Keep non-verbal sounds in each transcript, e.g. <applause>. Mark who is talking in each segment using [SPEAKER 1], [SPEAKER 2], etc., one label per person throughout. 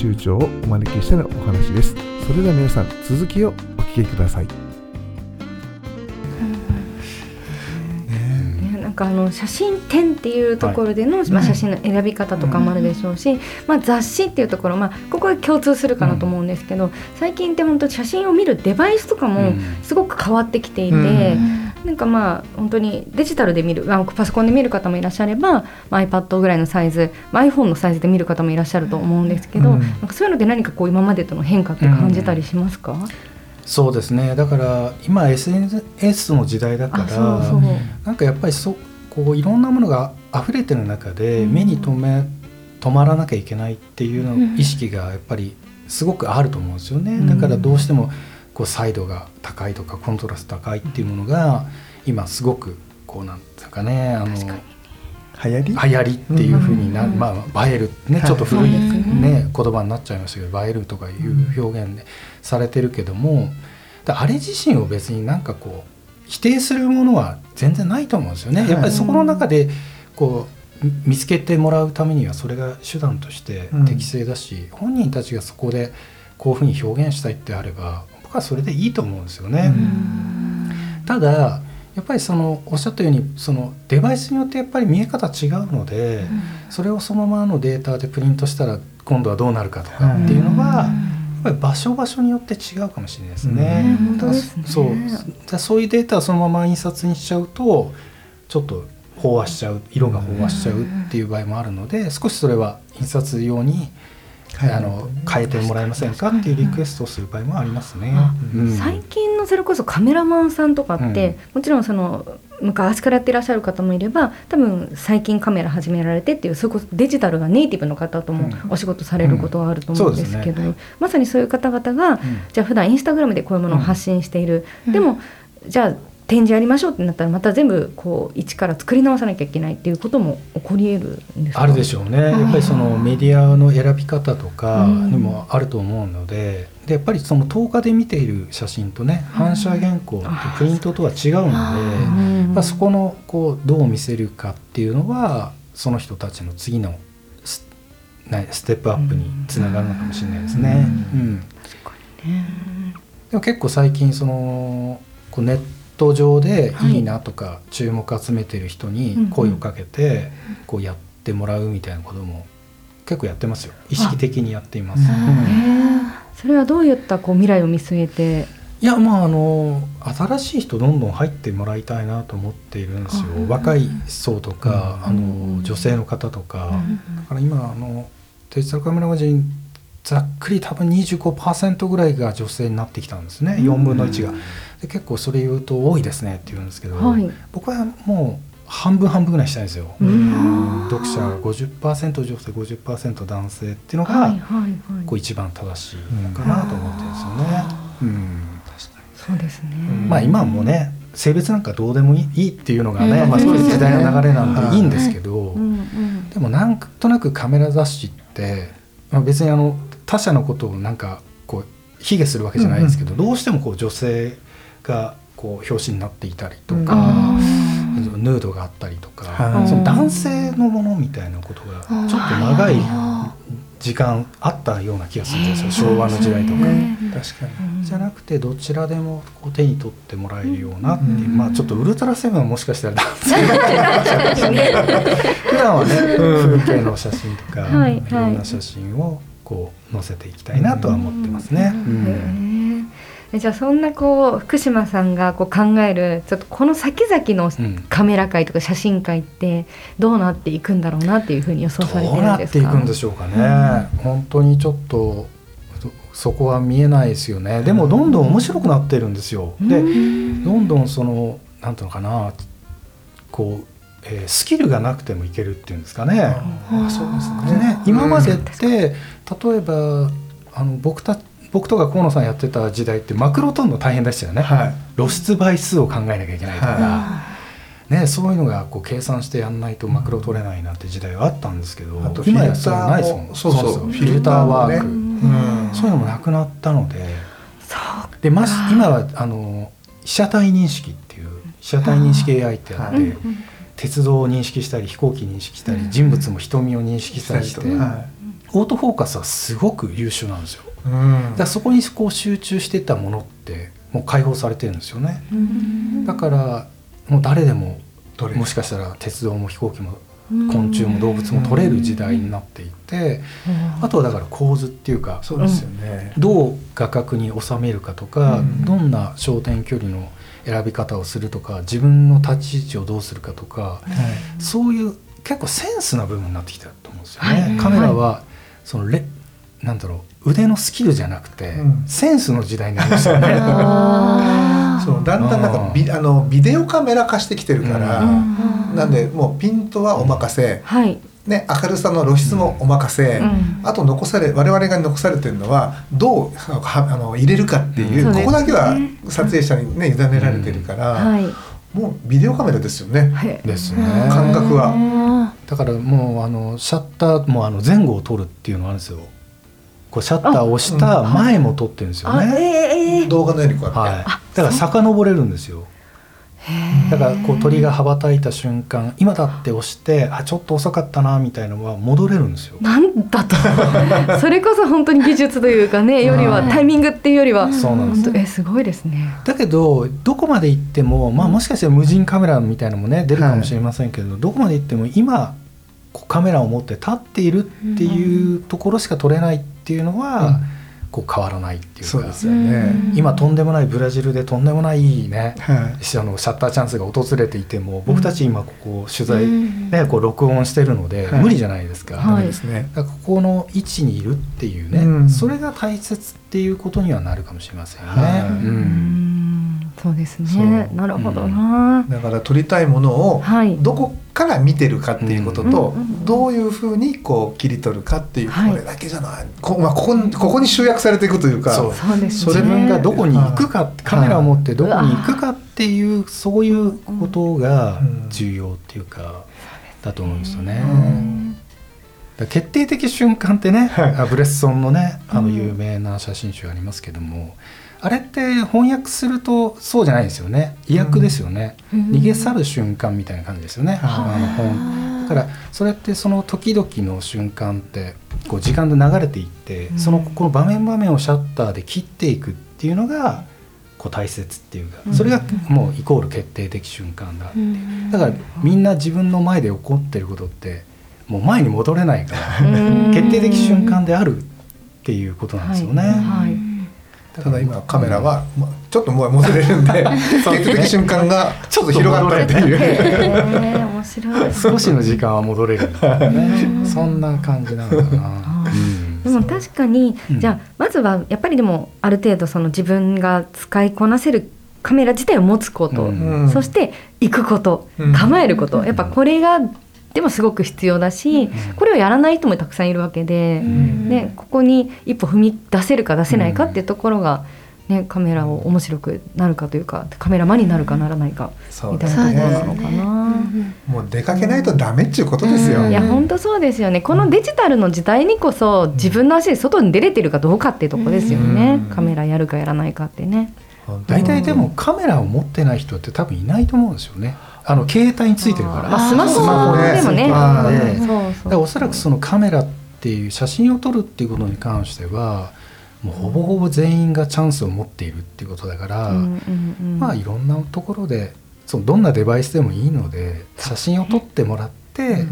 [SPEAKER 1] 集長をお招きしてのお話です。それでは皆さん続きをお聞きください。<laughs>
[SPEAKER 2] ねなんかあの写真展っていうところでの、まあ、写真の選び方とかもあるでしょうし、まあ、雑誌っていうところ、まあ、ここは共通するかなと思うんですけど、最近って本当写真を見るデバイスとかもすごく変わってきていて。
[SPEAKER 3] うん
[SPEAKER 2] なんかまあ本当にデジタルで見るあパソコンで見る方もいらっしゃれば、まあ、iPad ぐらいのサイズ、まあ、iPhone のサイズで見る方もいらっしゃると思うんですけど、
[SPEAKER 1] うん。
[SPEAKER 2] なんかそういうので何かこう今までとの変化って感じたりしますか、
[SPEAKER 4] そうですね。だから今 SNS の時代だから
[SPEAKER 2] あそう。
[SPEAKER 4] なんかやっぱりそこういろんなものが溢れてる中で
[SPEAKER 2] うん。
[SPEAKER 4] 目に留め止まらなきゃいけないっていうの
[SPEAKER 2] うん。
[SPEAKER 4] 意識がやっぱりすごくあると思うんですよね、
[SPEAKER 2] うん。
[SPEAKER 4] だからどうしてもこう彩度が高いとかコントラスト高いっていうものが今すごくこうなんですかねあの
[SPEAKER 1] 流行り？
[SPEAKER 4] 流行りっていうふうにな、
[SPEAKER 2] うん
[SPEAKER 4] まあ、映えるね
[SPEAKER 1] はい。
[SPEAKER 4] ちょっと古い、
[SPEAKER 2] ね
[SPEAKER 4] ね。言葉になっちゃいましたけど映えるとかいう表現でされてるけどもだあれ自身を別になんかこう否定するものは全然ないと思うんですよね。
[SPEAKER 1] はい。
[SPEAKER 4] やっぱりそこの中でこうみ見つけてもらうためにはそれが手段として適正だし、本人たちがそこでこういうふうに表現したいってあれば僕はそれでいいと思うんですよね。ただやっぱりそのおっしゃったようにそのデバイスによってやっぱり見え方違うので、それをそのままのデータでプリントしたら今度はどうなるかとかっていうのは、やっぱり場所場所によって違うかもしれないですね。
[SPEAKER 2] うん。
[SPEAKER 4] だ
[SPEAKER 2] ね。
[SPEAKER 4] そう。だからそういうデータをそのまま印刷にしちゃうとちょっと飽和しちゃう色が飽和しちゃうっていう場合もあるので少しそれは印刷用に、
[SPEAKER 1] はい
[SPEAKER 4] あの変えてもらえませんかっていうリクエストをする場合もありますね。
[SPEAKER 2] 最近のそれこそカメラマンさんとかって、もちろんその昔からやってらっしゃる方もいれば多分最近カメラ始められてっていうそれこそデジタルがネイティブの方とも
[SPEAKER 4] うん。
[SPEAKER 2] お仕事されることはあると思うんですけど、
[SPEAKER 4] うん。そう
[SPEAKER 2] まさにそういう方々が、
[SPEAKER 4] うん。
[SPEAKER 2] じゃあ普段インスタグラムでこういうものを発信している、
[SPEAKER 5] うん。
[SPEAKER 2] でもじゃあ展示やりましょうってなったらまた全部こう一から作り直さなきゃいけないっていうことも起こり得るんですか？
[SPEAKER 4] あるでしょうね、やっぱりそのメディアの選び方とかにもあると思うので,、でやっぱりその10日で見ている写真とね反射原稿ってプリントとは違うので、
[SPEAKER 2] うん
[SPEAKER 4] まあ、そこのこうどう見せるかっていうのはその人たちの次のス,、ね、ステップアップにつながるのかもしれないですね。うん。でも結構最近そのこうネット上で
[SPEAKER 2] はい。
[SPEAKER 4] いいなとか注目集めてる人に声をかけてこうやってもらうみたいなことも結構やってますよ。意識的にやっています。
[SPEAKER 2] それはどういったこう未来を見据えて？
[SPEAKER 4] いやまああの新しい人どんどん入ってもらいたいなと思っているんですよ。
[SPEAKER 2] あ
[SPEAKER 4] 若い層とか、あ
[SPEAKER 2] うん
[SPEAKER 4] の女性の方とか、
[SPEAKER 2] うん
[SPEAKER 4] だから今あのデジタルカメラマジンざっくり多分25%ぐらいが女性になってきたんですね、4分の1がで結構それ言うと多いですねって言うんですけど、
[SPEAKER 2] はい。
[SPEAKER 4] 僕はもう半分半分ぐらいにしたいんですよ、
[SPEAKER 2] うん。
[SPEAKER 4] 読者が50%女性50%男性っていうのが、こう一番正しいのかなと思ってるんですよね。うん。
[SPEAKER 2] そうですね、
[SPEAKER 4] まあ今はもうね性別なんかどうでもいいっていうのがね、
[SPEAKER 2] うん。
[SPEAKER 4] まあ、そういう時代の流れなん
[SPEAKER 1] はい
[SPEAKER 4] でいいんですけど、でもなんとなくカメラ雑誌って、まあ、別にあの他者のことをなんかこう卑下するわけじゃないですけど、どうしてもこう女性がこう表紙になっていたりとか、
[SPEAKER 2] あ
[SPEAKER 4] ヌードがあったりとか、
[SPEAKER 1] はい。
[SPEAKER 4] その男性のものみたいなことがちょっと長い時間あったような気がするんですよ昭和の時代とか。
[SPEAKER 2] ね。
[SPEAKER 1] 確かに。
[SPEAKER 2] うん
[SPEAKER 4] じゃなくてどちらでもこう手に取ってもらえるようなっていう、
[SPEAKER 1] うん。
[SPEAKER 4] まあちょっとウルトラセブンはもしかしたら男性 <laughs> 普段はね、風景の写真とか、
[SPEAKER 2] はい
[SPEAKER 4] い、ろんな写真をこう載せていきたいなとは思ってますね。うん
[SPEAKER 2] じゃあそんなこう福島さんがこう考えるちょっとこの先々の
[SPEAKER 4] うん。
[SPEAKER 2] カメラ界とか写真界ってどうなっていくんだろうなっていうふうに予想されて
[SPEAKER 4] どう
[SPEAKER 2] るですか？
[SPEAKER 4] なんっていくんでしょうかね、本当にちょっとそそこは見えないですよね。でもどんどん面白くなってるんですよ。で
[SPEAKER 2] うん。
[SPEAKER 4] どんどんそのなんていうのかなこう、えースキルがなくてもいけるっていうんですかね。
[SPEAKER 1] あそうです
[SPEAKER 4] でね今までっ
[SPEAKER 2] うん。
[SPEAKER 4] て例えばあの僕た僕とか河野さんやってた時代ってマクロ取るの大変でしたよね、
[SPEAKER 1] はい。
[SPEAKER 4] 露出倍数を考えなきゃいけないとか、
[SPEAKER 1] は
[SPEAKER 4] ね、そういうのがこう計算してやんないとマクロ取れないなんて時代はあったんですけど
[SPEAKER 1] あと
[SPEAKER 4] 今やそれないですもん
[SPEAKER 1] フィルターもそうそう
[SPEAKER 4] フィルターワーク、
[SPEAKER 1] うん。
[SPEAKER 4] そういうのもなくなったので。でまず今はあの被写体認識っていう被写体認識 AI ってあって、
[SPEAKER 1] はい。
[SPEAKER 4] 鉄道を認識したり飛行機認識したり人物も瞳を認識したりして、
[SPEAKER 1] は
[SPEAKER 4] オートフォーカスはすごく優秀なんですよ。
[SPEAKER 1] いうん。
[SPEAKER 4] だからそこにこう集中してたものってもう解放されてるんですよね。だからもう誰でも
[SPEAKER 1] どれ
[SPEAKER 4] もしかしたら鉄道も飛行機も昆虫も動物も取れる時代になっていてあとはだから構図っていうか
[SPEAKER 1] そうですよね、
[SPEAKER 4] どう画角に収めるかとか、
[SPEAKER 1] うん。
[SPEAKER 4] どんな焦点距離の選び方をするとか自分の立ち位置をどうするかとかそういう結構センスな部分になってきたと思うんですよね。
[SPEAKER 2] はい。
[SPEAKER 4] カメラはそのレなんだろう腕のスキルじゃなくて、
[SPEAKER 1] うん。
[SPEAKER 4] センスの時代になりましたよね。<laughs>
[SPEAKER 1] そうだんだんなんかビあのビデオカメラ化してきてるから、
[SPEAKER 2] うん。
[SPEAKER 1] なんでもうピントはお任せ、
[SPEAKER 2] はい、
[SPEAKER 1] ね、明るさの露出もお任せ、
[SPEAKER 2] うん。
[SPEAKER 1] あと残され我々が残されてるのはどうはあの入れるかっていう、
[SPEAKER 2] うん。
[SPEAKER 1] ここだけは撮影者にね委ねられてるから、
[SPEAKER 2] はい。
[SPEAKER 1] もうビデオカメラですよね。
[SPEAKER 2] はい。
[SPEAKER 4] ですね。
[SPEAKER 1] 感覚は。
[SPEAKER 2] は
[SPEAKER 4] だからもうあのシャッターもあの前後を撮るっていうのがあるんですよ。こうシャッターを押した前も撮ってるんですよね。
[SPEAKER 1] 動画のようにこうやって、
[SPEAKER 4] はい。だから遡れるんですよ。だからこう鳥が羽ばたいた瞬間今だって押してあちょっと遅かったなみたいなのは戻れるんですよ。
[SPEAKER 2] なんだと。<laughs> それこそ本当に技術というかねよりはタイミングっていうよりは。
[SPEAKER 4] そうなんです。
[SPEAKER 2] えすごいですね。
[SPEAKER 4] だけどどこまで行っても、まあ、もしかしたら無人カメラみたいなのもね出るかもしれませんけど、どこまで行っても今こうカメラを持って立っているっていうところしか撮れないっていうのは、こう変わらないっていうか。
[SPEAKER 1] そうですよね。
[SPEAKER 4] 今とんでもないブラジルでとんでもないね、
[SPEAKER 1] はい。
[SPEAKER 4] しあのシャッターチャンスが訪れていても僕たち今ここ取材、
[SPEAKER 2] うん。
[SPEAKER 4] ね、こう録音してるので、
[SPEAKER 1] はい。
[SPEAKER 4] 無理じゃないですか。
[SPEAKER 2] はい。
[SPEAKER 1] ですね。
[SPEAKER 4] ここの位置にいるっていうね、
[SPEAKER 1] うん。
[SPEAKER 4] それが大切っていうことにはなるかもしれませんよね。
[SPEAKER 1] はい。
[SPEAKER 4] うん。
[SPEAKER 2] うんそうです
[SPEAKER 1] そう。
[SPEAKER 2] ねなるほどな、
[SPEAKER 1] だから撮りたいものを
[SPEAKER 2] はい。
[SPEAKER 1] どこから見てるかっていうことと、
[SPEAKER 2] うんうんうん
[SPEAKER 1] どういうふうにこう切り取るかっていう、
[SPEAKER 2] はい。
[SPEAKER 1] これだけじゃない。こ,、まあ、ここにここに集約されていくというか
[SPEAKER 4] そう。
[SPEAKER 2] そうですね。
[SPEAKER 4] 自分がどこに行くか、
[SPEAKER 1] はい
[SPEAKER 4] カメラを持ってどこに行くかっていうそういうことが
[SPEAKER 1] うん。
[SPEAKER 4] 重要っていうか、だと思うんですよね。決定的瞬間ってね、
[SPEAKER 1] はい。
[SPEAKER 4] あブレッソンのねあの
[SPEAKER 2] うん。
[SPEAKER 4] 有名な写真集ありますけども、あれって翻訳するとそうじゃないですよね。意訳ですよね、
[SPEAKER 2] うん。
[SPEAKER 4] 逃げ去る瞬間みたいな感じですよね、
[SPEAKER 1] は
[SPEAKER 4] あの本。だからそれってその時々の瞬間ってこう時間で流れていって、
[SPEAKER 2] うん。
[SPEAKER 4] そのこの場面場面をシャッターで切っていくっていうのがこう大切っていうかそれがもうイコール決定的瞬間だ、だからみんな自分の前で起こってることってもう前に戻れないから
[SPEAKER 2] うん。
[SPEAKER 4] 決定的瞬間であるっていうことなんですよね。
[SPEAKER 2] はい。はい
[SPEAKER 1] ただ今カメラは、まあ、ちょっともう戻れるんで決定的瞬間がちょっと広がったっていう。
[SPEAKER 2] 面白い。
[SPEAKER 4] 少しの時間は戻れる。ん。だよね。そんな感じなのかな。うん。
[SPEAKER 2] でも確かに、
[SPEAKER 4] うん。
[SPEAKER 2] じゃあまずはやっぱりでもある程度その自分が使いこなせるカメラ自体を持つこと、
[SPEAKER 4] うん。
[SPEAKER 1] うん。
[SPEAKER 2] そして行くこと、
[SPEAKER 1] うん。
[SPEAKER 2] 構えること。やっぱこれがでもすごく必要だし、
[SPEAKER 4] ん。
[SPEAKER 2] これをやらない人もたくさんいるわけで、ね、ここに一歩踏み出せるか出せないかっていうところが、ね、カメラを面白くなるかというかカメラマンになるかならないか
[SPEAKER 1] そう
[SPEAKER 2] みたいなところな
[SPEAKER 1] ね
[SPEAKER 2] のかな。
[SPEAKER 1] もう出かけないとダメっていうことですよ。
[SPEAKER 2] いや本当そうですよね。このデジタルの時代にこそ自分の足で外に出れてるかどうかっていうところですよね、
[SPEAKER 1] うん。
[SPEAKER 2] カメラやるかやらないかってね。
[SPEAKER 4] 大体でもカメラを持ってない人って多分いないと思うんですよね。あの携帯についてるから。
[SPEAKER 2] まあ、スマ
[SPEAKER 1] ホ
[SPEAKER 2] でもね。
[SPEAKER 1] はい
[SPEAKER 2] うん。そう
[SPEAKER 4] だ
[SPEAKER 2] そう
[SPEAKER 4] からおそらくそのカメラっていう写真を撮るっていうことに関してはもうほぼほぼ全員がチャンスを持っているっていうことだから、
[SPEAKER 2] うんうんうん
[SPEAKER 4] まあいろんなところでそのどんなデバイスでもいいので写真を撮ってもらって、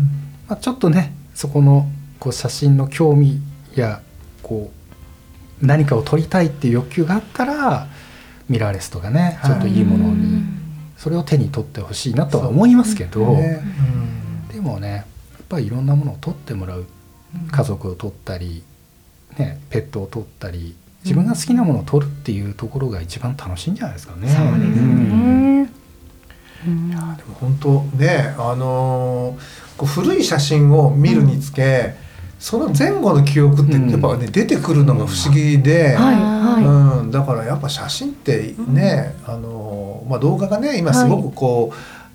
[SPEAKER 4] まあ、ちょっとねそこのこう写真の興味やこう何かを撮りたいっていう欲求があったらミラーレスとかね
[SPEAKER 3] はい。
[SPEAKER 4] ちょっといいものにそれを手に取ってほしいなとは思いますけど、
[SPEAKER 3] ね
[SPEAKER 4] でもねやっぱりいろんなものを取ってもらう家族を取ったり、ね、ペットを取ったり自分が好きなものを取るっていうところが一番楽しいんじゃないですかね。
[SPEAKER 2] そうです
[SPEAKER 4] ん
[SPEAKER 2] ね。うん
[SPEAKER 3] いやでも本当ねあのーこう古い写真を見るにつけ、その前後の記憶って
[SPEAKER 4] うん。
[SPEAKER 3] やっぱね、出てくるのが不思議で、
[SPEAKER 2] はいは
[SPEAKER 3] うん、だからやっぱ写真ってね、あのーまあ、動画がね今すごくこ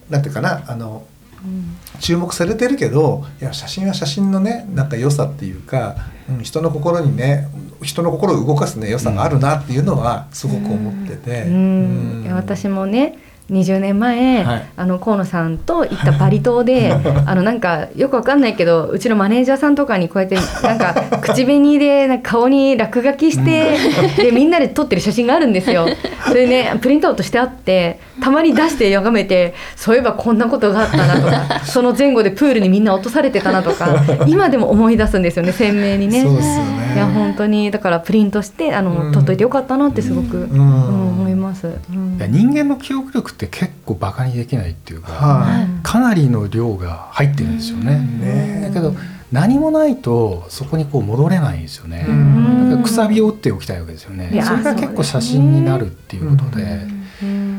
[SPEAKER 3] う、なんていうかなあの
[SPEAKER 2] い。うん
[SPEAKER 3] 注目されてるけどいや写真は写真のねなんか良さっていうか、うん、人の心にね人の心を動かすね良さがあるなっていうのはすごく思ってて。
[SPEAKER 2] うん。いや私もね20年前、
[SPEAKER 3] はい。
[SPEAKER 2] あの河野さんと行ったバリ島で <laughs> あのなんかよくわかんないけどうちのマネージャーさんとかにこうやってなんか口紅でなんか顔に落書きして、でみんなで撮ってる写真があるんですよ。<laughs> それねプリントアウトしてあってたまに出して眺めてそういえばこんなことがあったなとか <laughs> その前後でプールにみんな落とされてたなとか今でも思い出すんですよね鮮明にね。
[SPEAKER 3] そうですよね。
[SPEAKER 2] いや本当にだからプリントしてあの、
[SPEAKER 3] うん。
[SPEAKER 2] 撮っといてよかったなってすごく、
[SPEAKER 3] ん。
[SPEAKER 2] うん。思います。うん
[SPEAKER 4] いや人間の記憶力って結構バカにできないっていうか、
[SPEAKER 3] は
[SPEAKER 4] かなりの量が入ってるんですよね。
[SPEAKER 3] いね
[SPEAKER 4] だけど何もないとそこにこう戻れないんですよね。
[SPEAKER 3] うん
[SPEAKER 4] だからくさびを打っておきたいわけですよねそれが結構写真になるっていうことで。
[SPEAKER 2] うん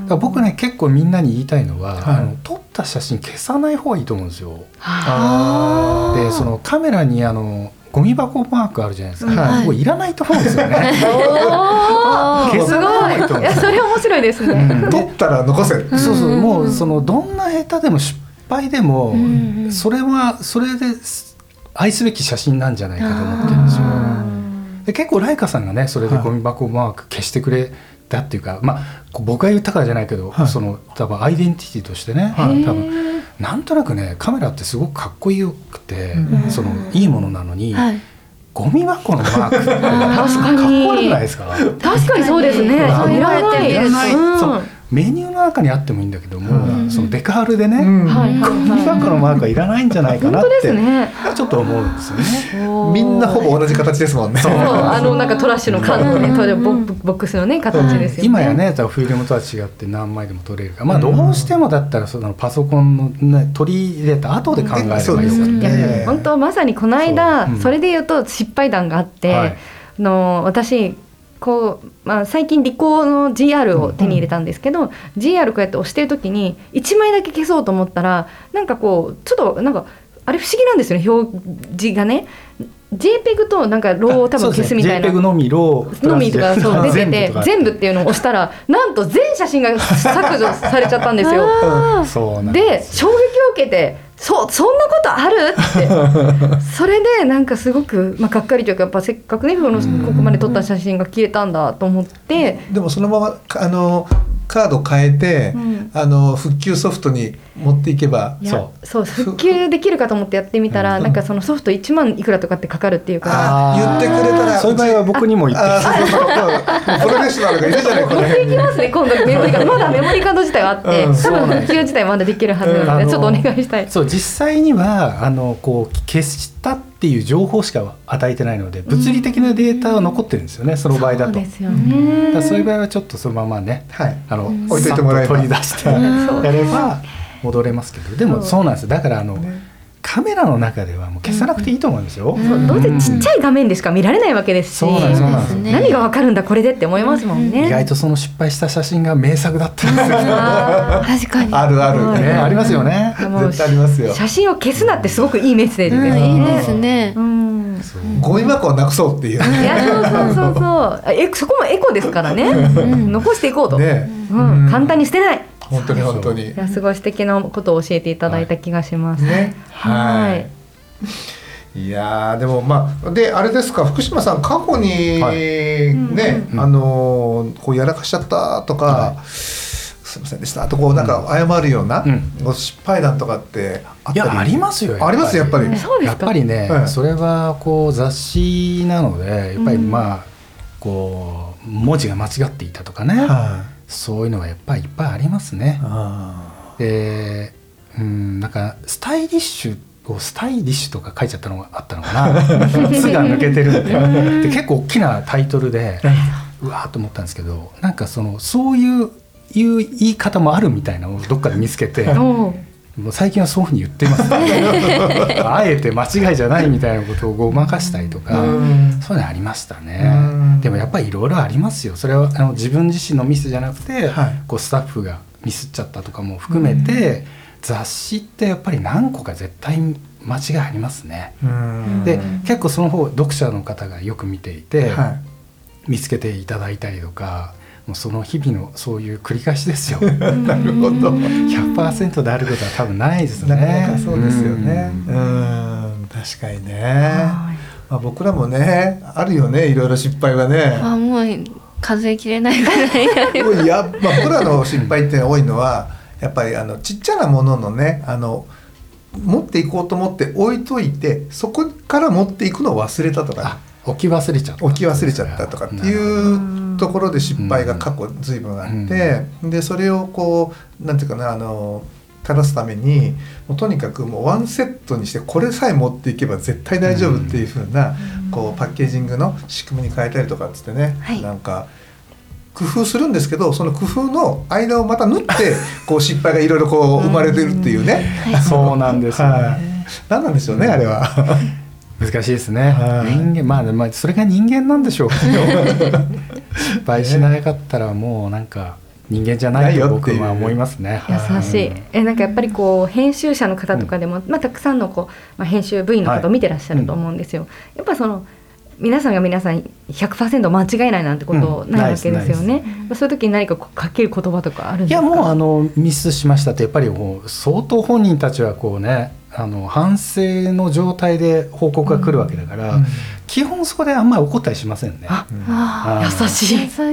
[SPEAKER 4] だから僕ね結構みんなに言いたいのは、
[SPEAKER 3] はい
[SPEAKER 4] あの撮った写真消さない方がいいと思うんですよ。
[SPEAKER 3] あ
[SPEAKER 4] でそのカメラにあのゴミ箱マークあるじゃないですか、
[SPEAKER 3] はい。
[SPEAKER 4] いらないと思うんですよね。<laughs>
[SPEAKER 2] おー。
[SPEAKER 4] 消さない
[SPEAKER 2] いいやそれ面白いですね。
[SPEAKER 3] ー撮ったら残せ、
[SPEAKER 4] そうそう
[SPEAKER 2] う。ん
[SPEAKER 4] もうそのどんな下手でも失敗でも、
[SPEAKER 5] ん。
[SPEAKER 4] それはそれです愛すべき写真なんじゃないかと思ってるんですよ。で結構ライカさんがねそれでゴミ箱マーク消してくれたっていうか、まあ僕が言ったからじゃないけど、
[SPEAKER 3] はい。
[SPEAKER 4] その多分アイデンティティとしてね、
[SPEAKER 3] はい。
[SPEAKER 4] 多分なんとなくねカメラってすごくかっこよくて、
[SPEAKER 3] うん。
[SPEAKER 4] そのいいものなのに、
[SPEAKER 5] はい。
[SPEAKER 4] ゴミ箱のマークって
[SPEAKER 2] 確か
[SPEAKER 4] かっこ
[SPEAKER 2] に
[SPEAKER 4] 悪くないですか？
[SPEAKER 2] 確かにそうですね。
[SPEAKER 4] 確かに
[SPEAKER 2] いらない。
[SPEAKER 5] いらない。
[SPEAKER 2] うん。
[SPEAKER 4] そう。メニューの中にあってもいいんだけども、
[SPEAKER 3] うん
[SPEAKER 4] そのデカールでね、
[SPEAKER 3] うん。
[SPEAKER 2] はい
[SPEAKER 4] ゴミ箱のマークはいらないんじゃないかなっ
[SPEAKER 2] 本当です
[SPEAKER 4] て、
[SPEAKER 2] ね。
[SPEAKER 4] ちょっと思うんですよね。
[SPEAKER 3] みんなほぼ同じ形ですもんね。
[SPEAKER 2] そう。あのなんかトラッシュの缶のねトイレボックスのね形ですよね。
[SPEAKER 4] 今やねフィルムとは違って何枚でも撮れるから。まあどうしてもだったらそのパソコンの、ね、取り入れた後で考えればいい
[SPEAKER 3] そうですよ
[SPEAKER 2] いや
[SPEAKER 3] ね
[SPEAKER 2] 本当まさにこの間
[SPEAKER 4] そう。うん。
[SPEAKER 2] それで言うと失敗談があって、
[SPEAKER 4] はい。
[SPEAKER 2] あの私こう、まあ、最近リコーの GR を手に入れたんですけど、GR こうやって押してる時に1枚だけ消そうと思ったらなんかこうちょっとなんかあれ不思議なんですよね表示がね。JPEG となんかローを多分消すみたいな。
[SPEAKER 4] JPEG のみロー
[SPEAKER 2] のみとかそう出てて全部っていうのを押したらなんと全写真が削除されちゃったんですよ。<laughs> です衝撃を受けてそそんなことある？って。<laughs> それでなんかすごく、まあ、がっかりというかやっぱせっかくねこのここまで撮った写真が消えたんだと思って、
[SPEAKER 3] でもそのままあのカード変えて、
[SPEAKER 2] うん。
[SPEAKER 3] あの復旧ソフトに持っていけば
[SPEAKER 2] いや
[SPEAKER 4] そ
[SPEAKER 2] そう復旧できるかと思ってやってみたら、なんかそのソフト1万いくらとかってかかるっていうか。ら。
[SPEAKER 3] 言ってくれたら
[SPEAKER 4] そういう場合は僕にも言って。
[SPEAKER 3] ああそうそうそううんプロフェッショナルがいるじゃないこの
[SPEAKER 2] 持って
[SPEAKER 3] 辺に
[SPEAKER 2] いきますね今度メモリカードまだメモリカード自体はあって、
[SPEAKER 3] うん。
[SPEAKER 2] 多分復旧自体まだできるはずなので、ちょっとお願いしたい。
[SPEAKER 4] そう実際にはあのこう消したっていう情報しか与えてないので物理的なデータは残ってるんですよねその場合だと。
[SPEAKER 2] そうですよね。
[SPEAKER 4] だからそういう場合はちょっとそのままね
[SPEAKER 3] はい。
[SPEAKER 4] あの
[SPEAKER 3] 置いといてもらえば。
[SPEAKER 4] 取り出して
[SPEAKER 2] そう
[SPEAKER 4] やれば戻れますけど。でもそうなんです。だからあの、カメラの中ではもう消さなくていいと思うんですよ。
[SPEAKER 2] そうどうせちっちゃい画面でしか見られないわけですし、
[SPEAKER 4] そうなんですそうなんです
[SPEAKER 5] ね
[SPEAKER 2] 何がわかるんだこれでって思いますもんね。
[SPEAKER 4] 意外とその失敗した写真が名作だったんですよ。
[SPEAKER 2] あ
[SPEAKER 5] 確かに。
[SPEAKER 3] あるある、
[SPEAKER 2] うん
[SPEAKER 4] ね、ありますよね。
[SPEAKER 3] 絶対ありますよ
[SPEAKER 2] 写真を消すなってすごくいいメッセージ
[SPEAKER 5] うん、
[SPEAKER 2] ですね。
[SPEAKER 5] いいですね
[SPEAKER 2] う。ん。
[SPEAKER 3] ゴミ箱をなくそうっていう
[SPEAKER 2] いやそうそうそうそう。えそこもエコですからね。残していこうと。
[SPEAKER 3] ね
[SPEAKER 2] うん、簡単に捨てない。
[SPEAKER 3] 本当に本当に。
[SPEAKER 2] いやすごい素敵なことを教えていただいた気がします。
[SPEAKER 3] ね。
[SPEAKER 2] はい。
[SPEAKER 3] い。やーでもまあであれですか福島さん過去に
[SPEAKER 4] はい。
[SPEAKER 3] ね、
[SPEAKER 4] うん
[SPEAKER 3] あのーこうやらかしちゃったとか、
[SPEAKER 4] は
[SPEAKER 3] すいませんでしたとこうなんか謝るような、
[SPEAKER 4] うん。
[SPEAKER 3] ご失敗談とかってあったり？
[SPEAKER 4] いやありますよ
[SPEAKER 3] ありますやっぱり、
[SPEAKER 2] えそうですか？
[SPEAKER 4] やっぱりね、
[SPEAKER 3] はい
[SPEAKER 4] それはこう雑誌なのでやっぱり
[SPEAKER 2] うん。
[SPEAKER 4] まあ、こう文字が間違っていたとかね、
[SPEAKER 3] はい
[SPEAKER 4] そういうのはやっぱりいっぱいありますね。
[SPEAKER 3] あ
[SPEAKER 4] でうんなんかスタイリッシュをスタイリッシュとか書いちゃったのがあったのかな「つ」が抜けてるん。でで結構大きなタイトルでうわーと思ったんですけどなんかそのそういういう言い方もあるみたいなのをどっかで見つけてもう最近はそういうふうに言ってます、ね、<laughs> あえて間違いじゃないみたいなことをごまかしたりとか、
[SPEAKER 3] うん。
[SPEAKER 4] そういうのありました
[SPEAKER 3] う
[SPEAKER 4] ね
[SPEAKER 3] ん。
[SPEAKER 4] でもやっぱりいろいろありますよ。それはあの自分自身のミスじゃなくて、
[SPEAKER 3] はい。
[SPEAKER 4] こうスタッフがミスっちゃったとかも含めて、雑誌ってやっぱり何個か絶対間違いありますね。
[SPEAKER 3] うん。
[SPEAKER 4] で結構その方読者の方がよく見ていて、
[SPEAKER 3] はい。
[SPEAKER 4] 見つけていただいたりとかもうその日々のそういう繰り返しですよ <laughs>
[SPEAKER 3] なるほど。
[SPEAKER 4] 100%であることは多分ないです
[SPEAKER 3] な
[SPEAKER 4] ね
[SPEAKER 3] かなかそうですよね。
[SPEAKER 4] う
[SPEAKER 3] うんん、確かにね。
[SPEAKER 2] はい
[SPEAKER 3] まあ僕らもね、あるよね、いろいろ失敗はね。
[SPEAKER 5] あもう数えきれないぐらいあります
[SPEAKER 3] いや、まあ僕らの失敗って多いのは、やっぱりあのちっちゃなもののね、あの持っていこうと思って置いといて、そこから持っていくのを忘れたとか
[SPEAKER 4] 置き忘れちゃった。
[SPEAKER 3] 置き忘れちゃったとかっていうところで失敗が過去随分あって、でそれをこうなんていうかなあの正すためにもうとにかくもうワンセットにしてこれさえ持っていけば絶対大丈夫っていう風な、こうパッケージングの仕組みに変えたりとかっつってね、
[SPEAKER 5] はい。
[SPEAKER 3] なんか工夫するんですけどその工夫の間をまた縫って <laughs> こう失敗がいろいろこう生まれてるっていうね、
[SPEAKER 4] そうなんですよね、
[SPEAKER 3] はい、何なんでしょうねあれは。<laughs>
[SPEAKER 4] 難しいですね、
[SPEAKER 3] はい。
[SPEAKER 4] 人間まあ、まあそれが人間なんでしょうけど失敗しなかったらもうなんか人間じゃないと僕は思いますね。
[SPEAKER 2] 優しい。えなんかやっぱりこう編集者の方とかでも、まあ、たくさんのこう、まあ、編集部員の方を見てらっしゃると思うんですよ。やっぱその皆さんが皆さん100%間違いないなんてこと
[SPEAKER 4] うん。
[SPEAKER 2] ないわけですよ
[SPEAKER 4] ない
[SPEAKER 2] ね。そういう時に何かこうかける言葉とかあるん
[SPEAKER 4] い
[SPEAKER 2] ですか？
[SPEAKER 4] やもうあのミスしましたってやっぱりもう相当本人たちはこうねあの反省の状態で報告が来るわけだから、基本そこであんまり怒ったりしませんね。
[SPEAKER 2] あ
[SPEAKER 4] あの
[SPEAKER 2] 優しい。
[SPEAKER 5] 優しい。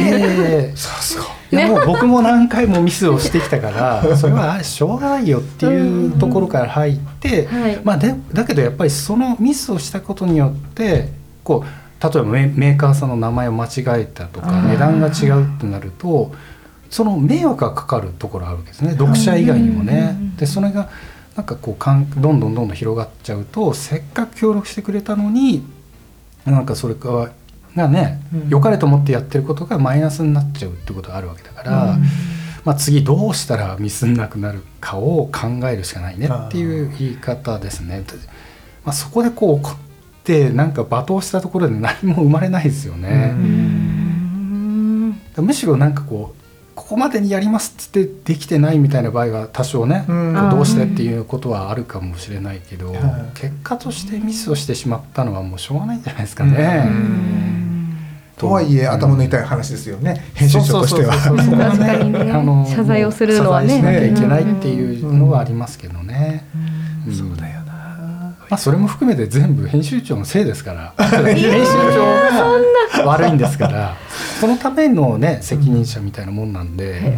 [SPEAKER 4] ええ。
[SPEAKER 3] さすが
[SPEAKER 4] いやもう僕も何回もミスをしてきたから <laughs> それはあしょうがないよっていうところから入って、
[SPEAKER 2] はい。
[SPEAKER 4] まあ、でだけどやっぱりそのミスをしたことによってこう例えばメメーカーさんの名前を間違えたとか値段が違うってなるとその迷惑がかかるところあるわけですね。読者以外にもね。
[SPEAKER 2] うん。
[SPEAKER 4] でそれがなんかこうかんどんどんどんどん広がっちゃうとせっかく協力してくれたのになんかそれががね
[SPEAKER 3] うん
[SPEAKER 4] 良かれと思ってやってることがマイナスになっちゃうってことがあるわけだから、まあ、次どうしたらミスんなくなるかを考えるしかないねっていう言い方ですね。まあ、そこでこう怒ってなんか罵倒したところで何も生まれないですよね。
[SPEAKER 2] うん
[SPEAKER 4] むしろなんかこうここまでにやりますっつってできてないみたいな場合が多少ね、
[SPEAKER 3] うん。
[SPEAKER 4] どうしてっていうことはあるかもしれないけど、
[SPEAKER 3] はい。
[SPEAKER 4] 結果としてミスをしてしまったのはもうしょうがないんじゃないですかね。
[SPEAKER 3] とはいえ頭の痛い話ですよね、編集長としては。
[SPEAKER 2] 謝罪をするのはね。
[SPEAKER 4] 謝罪しなきゃいけないっていうのはありますけどね。ん。
[SPEAKER 3] そう。
[SPEAKER 4] まあそれも含めて全部編集長のせいですから。<laughs> 編集長が悪いんですから。そのためのね責任者みたいなもんなんで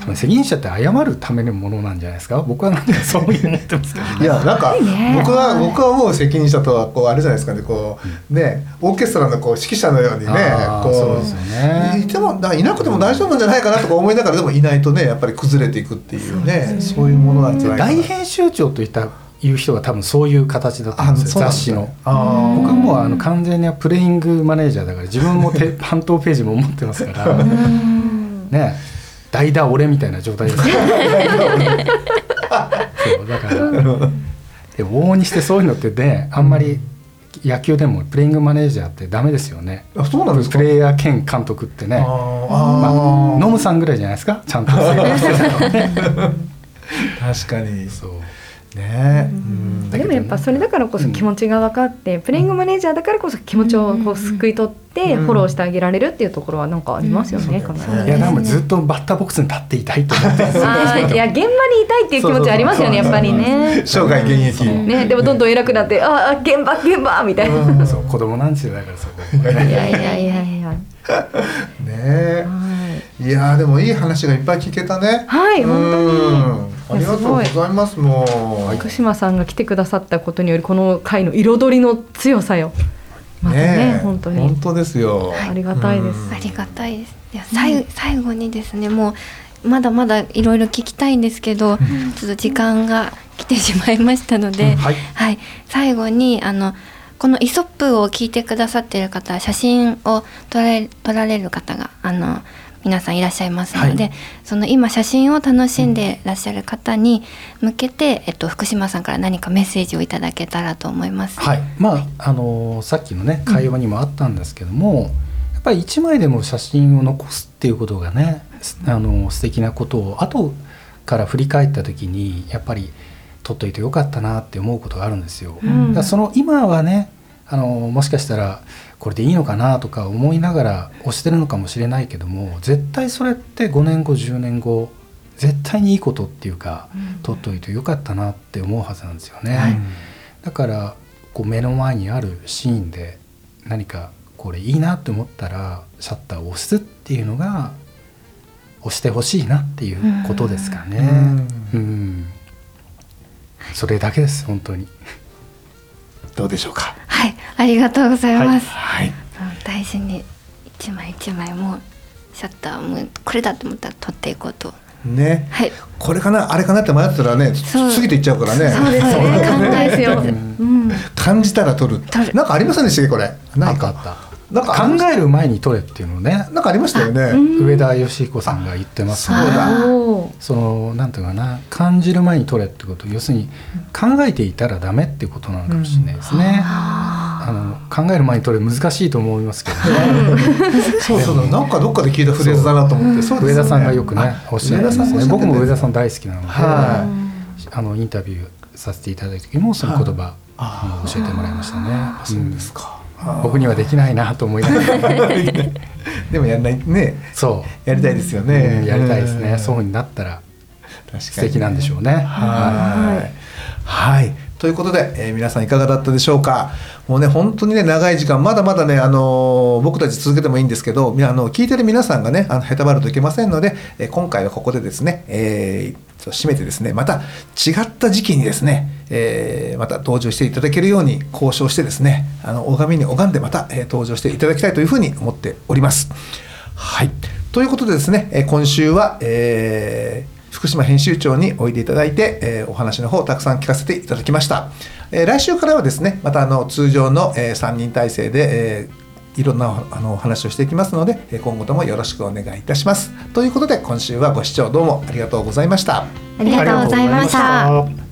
[SPEAKER 4] 多分責任者って謝るためのものなんじゃないですか？僕はなんかそういう思ってますけどね。
[SPEAKER 3] いやなんか
[SPEAKER 2] ね。
[SPEAKER 3] 僕は僕は思う責任者とはこうあれじゃないですかね。こうねオーケストラのこう指揮者のようにねこ
[SPEAKER 4] そうですよね。
[SPEAKER 3] いてもだいなくても大丈夫なんじゃないかなとか思いながらでもいないとねやっぱり崩れていくっていうね。そういうものなんじゃないかな。
[SPEAKER 4] 大編集長といったいう人が多分そういう形だと思うんですよ。雑誌の。
[SPEAKER 3] あ
[SPEAKER 4] 僕はもうあの完全にプレイングマネージャーだから自分もて担当ページも持ってますからね代打俺みたいな状態ですから。<laughs> そうだからでも往々にしてそういうのってねあんまり野球でもプレイングマネージャーってダメですよね。
[SPEAKER 3] ーあそうなんですか？
[SPEAKER 4] プレイヤー兼監督ってね。
[SPEAKER 3] あー。
[SPEAKER 4] まあさんぐらいじゃないですか？ちゃんと。<laughs>
[SPEAKER 3] 確かに。
[SPEAKER 4] そう
[SPEAKER 3] ね。うん。
[SPEAKER 2] でもやっぱそれだからこそ気持ちが分かって、プレイングマネージャーだからこそ気持ちをこうすくい取って
[SPEAKER 3] うん。
[SPEAKER 2] フォローしてあげられるっていうところはなんかありますよね、
[SPEAKER 4] いやでもずっとバッターボックスに立っていたいと思って
[SPEAKER 2] いや現場にいたいっていう気持ちありますよねやっぱりね。
[SPEAKER 3] 生涯現役。
[SPEAKER 2] ね、でもどんどん偉くなって「ああ現場現場」みたいな。
[SPEAKER 3] うん。
[SPEAKER 4] そう子供なんですよだからそこ。
[SPEAKER 2] いやいやいやいや。<laughs>
[SPEAKER 3] ね
[SPEAKER 2] はい
[SPEAKER 3] いやーでもいい話がいっぱい聞けたね。
[SPEAKER 2] はい本
[SPEAKER 3] うん。
[SPEAKER 2] 当に。
[SPEAKER 3] ありがとうございますもう。
[SPEAKER 2] 福島さんが来てくださったことによりこの回の彩りの強さよまたね
[SPEAKER 3] ねえ。
[SPEAKER 2] 本当に。
[SPEAKER 3] 本当ですよ。
[SPEAKER 2] ありがたいです。
[SPEAKER 3] うん。
[SPEAKER 5] ありがたいです。いや最最後にですねもうまだまだいろいろ聞きたいんですけど、ちょっと時間が来てしまいましたので、
[SPEAKER 4] はい。
[SPEAKER 5] はい、最後にあのこのイソップを聞いてくださっている方写真を撮られ撮られる方があの皆さんいらっしゃいますので、
[SPEAKER 4] はい。
[SPEAKER 5] その今写真を楽しんでいらっしゃる方に向けて、えっと、福島さんから何かメッセージをいただけたらと思います。
[SPEAKER 4] はい、まああのさっきのね会話にもあったんですけども、やっぱり一枚でも写真を残すっていうことがねすあの素敵なことを後から振り返った時にやっぱり撮っといてよかったなって思うことがあるんですよ。
[SPEAKER 2] うん。
[SPEAKER 4] だその今はねあのもしかしたらこれでいいのかなとか思いながら押してるのかもしれないけども絶対それって5年後10年後絶対にいいことっていうか、撮っといてよかったなって思うはずなんですよね。だからこう目の前にあるシーンで何かこれいいなって思ったらシャッターを押すっていうのが押してほしいなっていうことですかね。うんそれだけです本当に。
[SPEAKER 3] どうでしょうか？
[SPEAKER 5] はい、ありがとうございます。
[SPEAKER 3] はい。
[SPEAKER 5] 大事に一枚一枚もうシャッターもうこれだと思ったら撮っていこうと。
[SPEAKER 3] ね。
[SPEAKER 5] はい。
[SPEAKER 3] これかな？あれかなって迷ってたらね過ぎていっちゃうからね。
[SPEAKER 2] そうですよね。考えですよ。<laughs> うん。
[SPEAKER 3] 感じたら撮る。
[SPEAKER 5] 撮る。
[SPEAKER 3] なんかありませんでしたこれ？
[SPEAKER 4] なんかあった？
[SPEAKER 3] なんか
[SPEAKER 4] 考える前に撮れっていうのをね、
[SPEAKER 3] なんかありましたよね。
[SPEAKER 4] 上田義彦さんが言ってますね。
[SPEAKER 3] そうだ。
[SPEAKER 4] そのなんていうかな？感じる前に撮れってこと。要するに考えていたらダメってことなのかもしれないですね。あの考える前に撮れ難しいと思いますけどね。<laughs>
[SPEAKER 3] そうそうだなんかどっかで聞いたフレーズだなと思ってそうですよね
[SPEAKER 4] 上田さんがよくねおっしゃいますね。
[SPEAKER 3] 上田さんおっしゃってた
[SPEAKER 4] 僕も上田さん大好きなので、
[SPEAKER 3] は
[SPEAKER 4] あのインタビューさせていただいた時もその言葉、あの教えてもらいましたね。
[SPEAKER 3] そうですか
[SPEAKER 4] うん僕にはできないなと思いながら、<laughs>
[SPEAKER 3] でもやんないね
[SPEAKER 4] そう。
[SPEAKER 3] やりたいですよ
[SPEAKER 4] う
[SPEAKER 3] ね
[SPEAKER 4] んやりたいですね。
[SPEAKER 3] ん
[SPEAKER 4] そうになったら素敵なんでしょうね。
[SPEAKER 3] はい。はい。ということで、えー皆さんいかがだったでしょうか？もうね、本当にね、長い時間、まだまだね、あのー僕たち続けてもいいんですけど、あの聞いてる皆さんがね、あの下手ばるといけませんので、えー今回はここでですね、えーちょっと締めてですね、また違った時期にですね、えーまた登場していただけるように交渉してですね、あの拝みに拝んでまた、えー登場していただきたいというふうに思っております。はい。ということでですね、えー今週は、えー福島編集長においでいただいて、えーお話の方をたくさん聞かせていただきました。えー来週からはですね、またあの通常の、え3人体制で、えーいろんなあのお話をしていきますので、えー今後ともよろしくお願いいたします。ということで、今週はご視聴どうも。
[SPEAKER 5] ありがとうございました。
[SPEAKER 4] ありがとうございました